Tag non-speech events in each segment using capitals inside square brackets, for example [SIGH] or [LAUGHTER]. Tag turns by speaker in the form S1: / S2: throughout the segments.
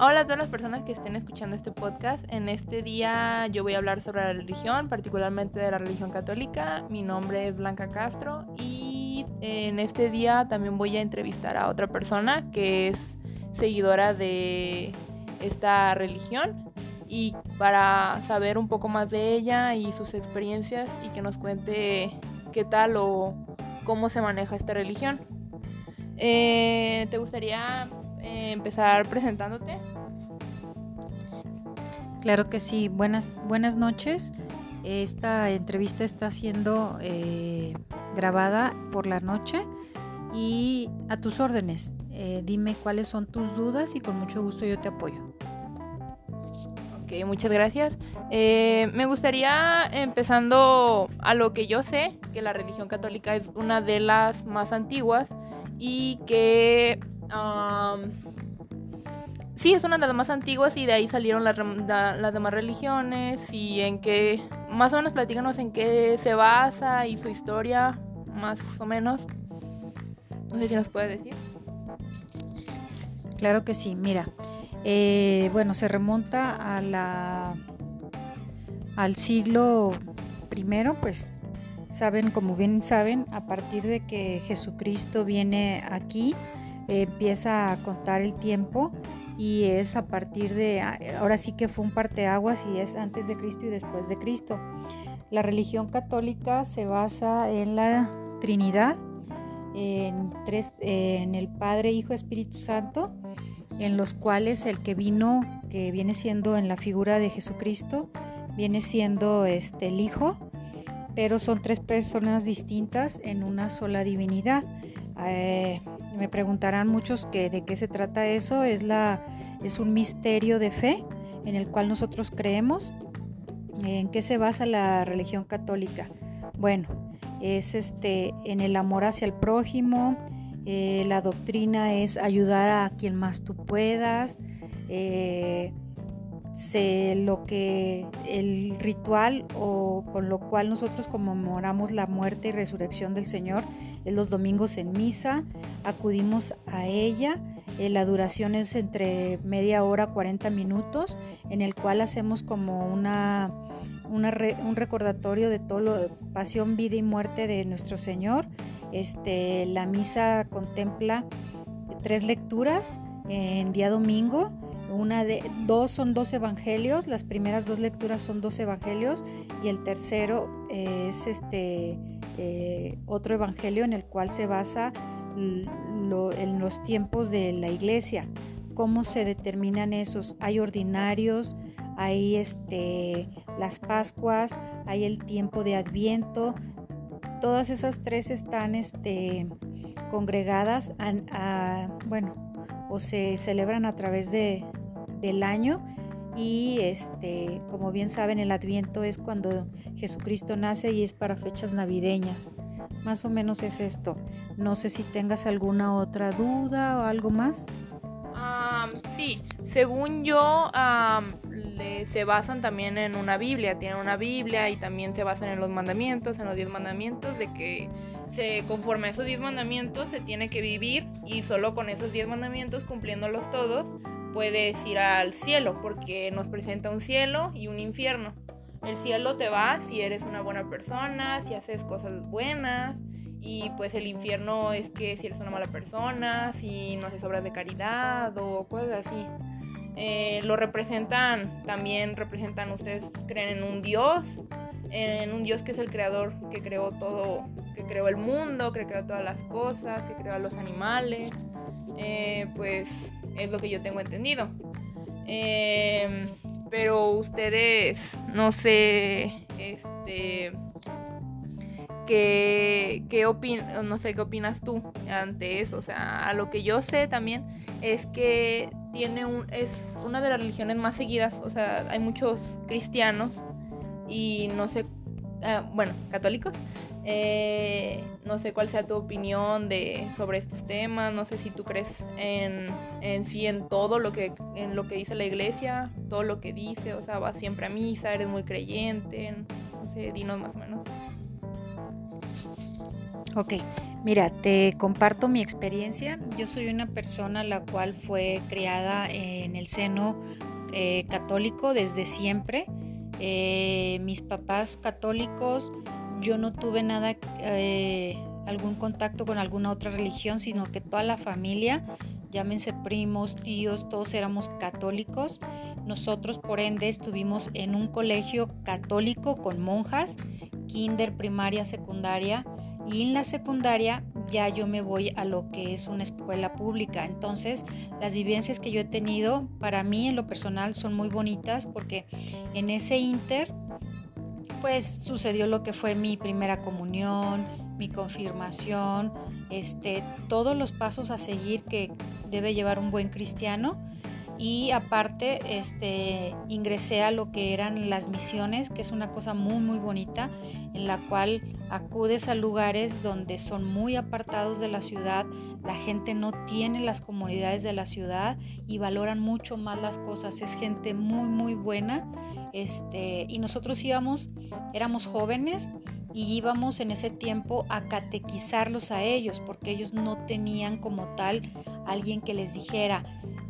S1: Hola a todas las personas que estén escuchando este podcast. En este día yo voy a hablar sobre la religión, particularmente de la religión católica. Mi nombre es Blanca Castro y en este día también voy a entrevistar a otra persona que es seguidora de esta religión y para saber un poco más de ella y sus experiencias y que nos cuente qué tal o cómo se maneja esta religión. Eh, ¿Te gustaría eh, empezar presentándote?
S2: Claro que sí. Buenas, buenas noches. Esta entrevista está siendo eh, grabada por la noche y a tus órdenes. Eh, dime cuáles son tus dudas y con mucho gusto yo te apoyo.
S1: Ok, muchas gracias. me gustaría, empezando a lo que yo sé, que la religión católica es una de las más antiguas y que sí, es una de las más antiguas y de ahí salieron las, demás religiones y en qué, más o menos platícanos en qué se basa y su historia, más o menos. No sé si nos puede decir.
S2: Claro que sí, mira, eh, bueno, se remonta a la, al siglo primero, pues saben, como bien saben, a partir de que Jesucristo viene aquí, empieza a contar el tiempo y es a partir de, ahora sí que fue un parteaguas y es antes de Cristo y después de Cristo. La religión católica se basa en la Trinidad, en, tres, en el Padre, Hijo, Espíritu Santo, en los cuales el que vino, que viene siendo en la figura de Jesucristo, viene siendo este, el Hijo, pero son tres personas distintas en una sola divinidad. Eh, me preguntarán muchos que de qué se trata eso. Es, la, es un misterio de fe en el cual nosotros creemos. ¿En qué se basa la religión católica? Bueno, es este en el amor hacia el prójimo. Eh, la doctrina es ayudar a quien más tú puedas. Eh, se, lo que el ritual o con lo cual nosotros conmemoramos la muerte y resurrección del Señor es los domingos en misa, acudimos a ella, eh, la duración es entre media hora, 40 minutos, en el cual hacemos como una, un recordatorio de todo lo pasión, vida y muerte de nuestro Señor. Este, la misa contempla tres lecturas en día domingo una de, dos son dos evangelios, las primeras dos lecturas son dos evangelios y el tercero es este eh, otro evangelio en el cual se basa en los tiempos de la iglesia, cómo se determinan esos. Hay ordinarios, hay este, las Pascuas, hay el tiempo de Adviento. Todas esas tres están este, congregadas bueno, o se celebran a través de, del año y este, como bien saben, el Adviento es cuando Jesucristo nace y es para fechas navideñas. Más o menos es esto. No sé si tengas alguna otra duda o algo más.
S1: sí, según yo, se basan también en una Biblia. Tienen una Biblia y también se basan en los mandamientos, en los diez mandamientos, de que se, conforme a esos diez mandamientos se tiene que vivir y solo con esos diez mandamientos, cumpliéndolos todos, puedes ir al cielo, porque nos presenta un cielo y un infierno. El cielo te va si eres una buena persona, si haces cosas buenas, y pues el infierno es que si eres una mala persona, si no haces obras de caridad o cosas así. Eh, lo representan, también representan, ustedes creen en un Dios, en un Dios que es el creador, que creó todo, que creó el mundo, que creó todas las cosas, que creó a los animales. Eh, pues es lo que yo tengo entendido. Em, pero ustedes, no sé, este, ¿qué, qué no sé qué opinas tú ante eso. O sea, a lo que yo sé también es que tiene un, es una de las religiones más seguidas. O sea, hay muchos cristianos y no sé, ah, bueno, católicos eh, no sé cuál sea tu opinión de, sobre estos temas, no sé si tú crees en, sí en todo lo que, en lo que dice la iglesia, todo lo que dice, o sea, vas siempre a misa, eres muy creyente, no sé, dinos más o menos.
S2: Ok, Mira, te comparto mi experiencia. Yo soy una persona la cual fue criada en el seno eh, católico desde siempre. Eh, mis papás católicos, yo no tuve nada, eh, algún contacto con alguna otra religión, sino que toda la familia, llámense primos, tíos, todos éramos católicos. Nosotros, por ende, estuvimos en un colegio católico con monjas, kinder, primaria, secundaria y en la secundaria ya yo me voy a lo que es una escuela pública. Entonces, las vivencias que yo he tenido para mí en lo personal son muy bonitas porque en ese inter pues sucedió lo que fue mi primera comunión, mi confirmación, este todos los pasos a seguir que debe llevar un buen cristiano y aparte este ingresé a lo que eran las misiones que es una cosa muy muy bonita en la cual acudes a lugares donde son muy apartados de la ciudad la gente no tiene las comunidades de la ciudad y valoran mucho más las cosas. Es gente muy muy buena este y nosotros íbamos éramos jóvenes y íbamos en ese tiempo a catequizarlos a ellos porque ellos no tenían como tal alguien que les dijera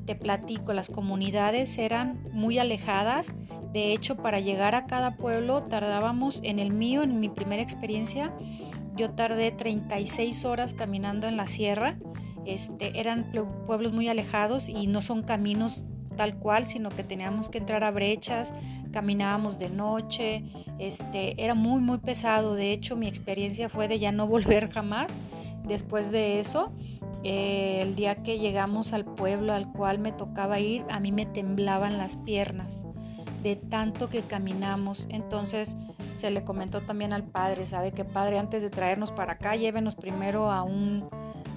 S2: te platico, las comunidades eran muy alejadas. De hecho, para llegar a cada pueblo tardábamos, en el mío, en mi primera experiencia, yo tardé 36 horas caminando en la sierra. Este, eran pueblos muy alejados y no son caminos tal cual, sino que teníamos que entrar a brechas, caminábamos de noche, este, era muy muy pesado, de hecho mi experiencia fue de ya no [LAUGHS] volver jamás después de eso eh, el día que llegamos al pueblo al cual me tocaba ir, a mí me temblaban las piernas de tanto que caminamos. Entonces se le comentó también al padre, ¿sabe qué padre? Antes de traernos para acá, llévenos primero a un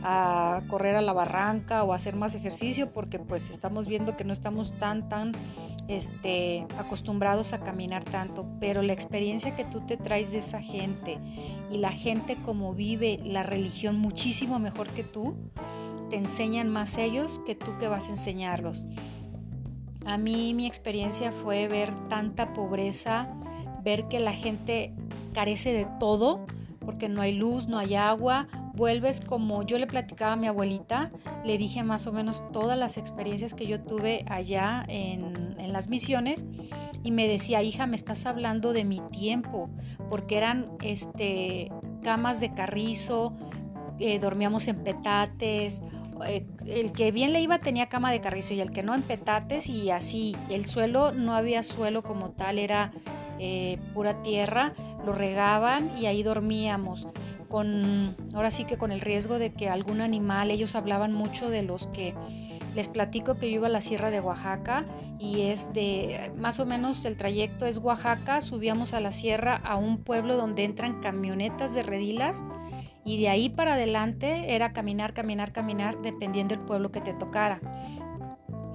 S2: a correr a la barranca o a hacer más ejercicio porque pues estamos viendo que no estamos tan tan este, acostumbrados a caminar tanto, pero la experiencia que tú te traes de esa gente y la gente como vive la religión muchísimo mejor que tú, te enseñan más ellos que tú que vas a enseñarlos. A mí mi experiencia fue ver tanta pobreza, ver que la gente carece de todo, porque no hay luz, no hay agua, vuelves como yo le platicaba a mi abuelita, le dije más o menos todas las experiencias que yo tuve allá en, en las misiones y me decía, hija, me estás hablando de mi tiempo, porque eran este, camas de carrizo, eh, dormíamos en petates, eh, el que bien le iba tenía cama de carrizo y el que no en petates y así, el suelo no había suelo como tal, era eh, pura tierra, lo regaban y ahí dormíamos con, ahora sí que con el riesgo de que algún animal, ellos hablaban mucho de los que les platico que yo iba a la Sierra de Oaxaca y es de más o menos el trayecto es Oaxaca, subíamos a la sierra a un pueblo donde entran camionetas de redilas y de ahí para adelante era caminar, caminar, caminar dependiendo del pueblo que te tocara.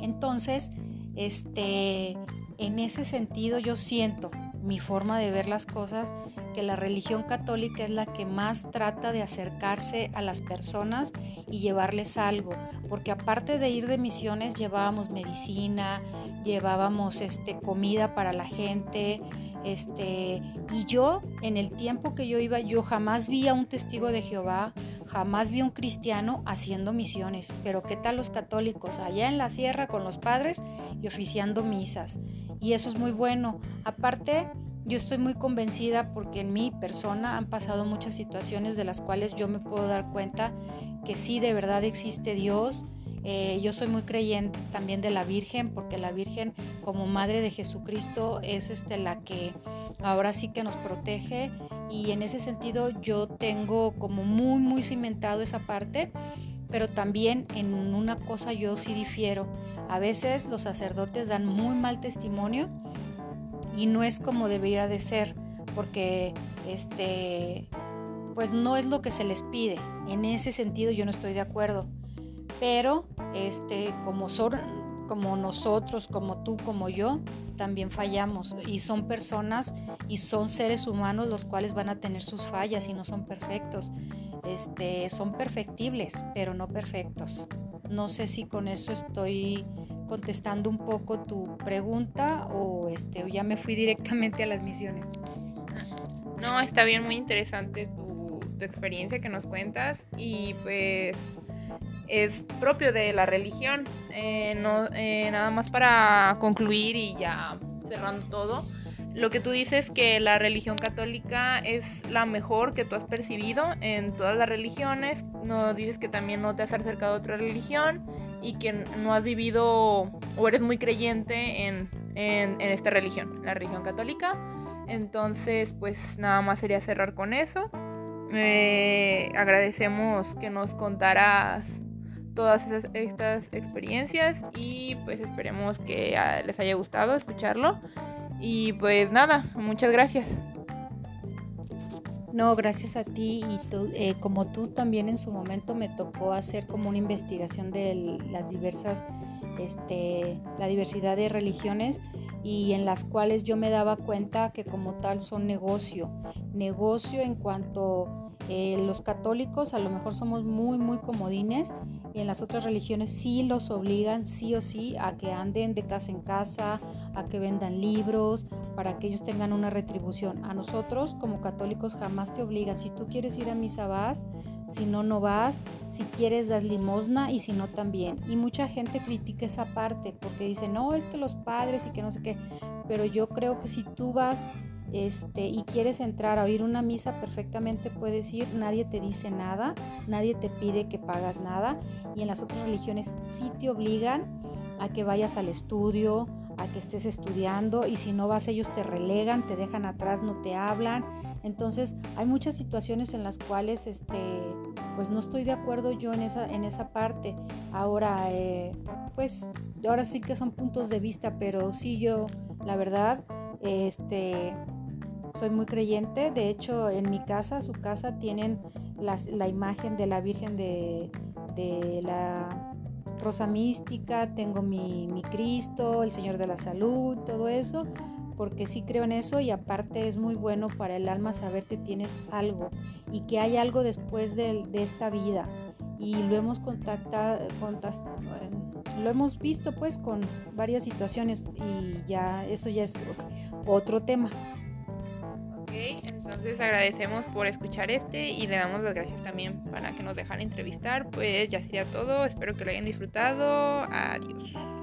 S2: Entonces, este, en ese sentido yo siento mi forma de ver las cosas que la religión católica es la que más trata de acercarse a las personas y llevarles algo, porque aparte de ir de misiones llevábamos medicina, llevábamos este comida para la gente, este y yo en el tiempo que yo iba yo jamás vi a un testigo de Jehová, jamás vi a un cristiano haciendo misiones, pero qué tal los católicos allá en la sierra con los padres y oficiando misas. Y eso es muy bueno. Aparte yo estoy muy convencida porque en mi persona han pasado muchas situaciones de las cuales yo me puedo dar cuenta que sí, de verdad existe Dios. Eh, yo soy muy creyente también de la Virgen porque la Virgen como Madre de Jesucristo es este, la que ahora sí que nos protege. Y en ese sentido yo tengo como muy muy cimentado esa parte, pero también en una cosa yo sí difiero. A veces los sacerdotes dan muy mal testimonio y no es como debería de ser porque este pues no es lo que se les pide. En ese sentido yo no estoy de acuerdo pero este como son como nosotros como tú como yo también fallamos. Y son personas y son seres humanos los cuales van a tener sus fallas y no son perfectos. Este son perfectibles pero no perfectos. No sé si con eso estoy contestando un poco tu pregunta o este ya me fui directamente a las misiones.
S1: No, está bien, muy interesante tu, tu experiencia que nos cuentas. Y pues es propio de la religión. Eh, no, eh, nada más para concluir y ya cerrando todo. Lo que tú dices que la religión católica es la mejor que tú has percibido en todas las religiones. No dices que también no te has acercado a otra religión y que no has vivido o eres muy creyente en, en, esta religión, la religión católica. Entonces, pues nada más sería cerrar con eso. Eh, agradecemos que nos contaras todas estas experiencias y pues esperemos que les haya gustado escucharlo. Y pues nada, muchas gracias.
S2: No, gracias a ti y eh, como tú también en su momento me tocó hacer como una investigación de las diversas, este, la diversidad de religiones y en las cuales yo me daba cuenta que como tal son negocio, negocio en cuanto eh, los católicos a lo mejor somos muy, muy comodines y en las otras religiones sí los obligan, sí o sí, a que anden de casa en casa, a que vendan libros, para que ellos tengan una retribución. A nosotros como católicos jamás te obligan. Si tú quieres ir a misa vas, si no, no vas, si quieres das limosna y si no también. Y mucha gente critica esa parte porque dice, no, es que los padres y que no sé qué, pero yo creo que si tú vas este, y quieres entrar a oír una misa, perfectamente puedes ir, nadie te dice nada, nadie te pide que pagas nada y en las otras religiones sí te obligan a que vayas al estudio, a que estés estudiando y si no vas ellos te relegan, te dejan atrás, no te hablan. Entonces hay muchas situaciones en las cuales este, pues no estoy de acuerdo yo en esa, en esa parte. Ahora, eh, pues ahora sí que son puntos de vista, pero sí yo, la verdad, este, soy muy creyente, de hecho en mi casa, su casa, tienen la imagen de la Virgen de, la Rosa Mística, tengo mi, Cristo, el Señor de la Salud, todo eso, porque sí creo en eso y aparte es muy bueno para el alma saber que tienes algo y que hay algo después de, de esta vida. Y lo hemos contactado, lo hemos visto pues con varias situaciones y ya eso ya es otro tema.
S1: Entonces agradecemos por escuchar este y le damos las gracias también para que nos dejaran entrevistar. Pues ya sería todo, espero que lo hayan disfrutado. Adiós.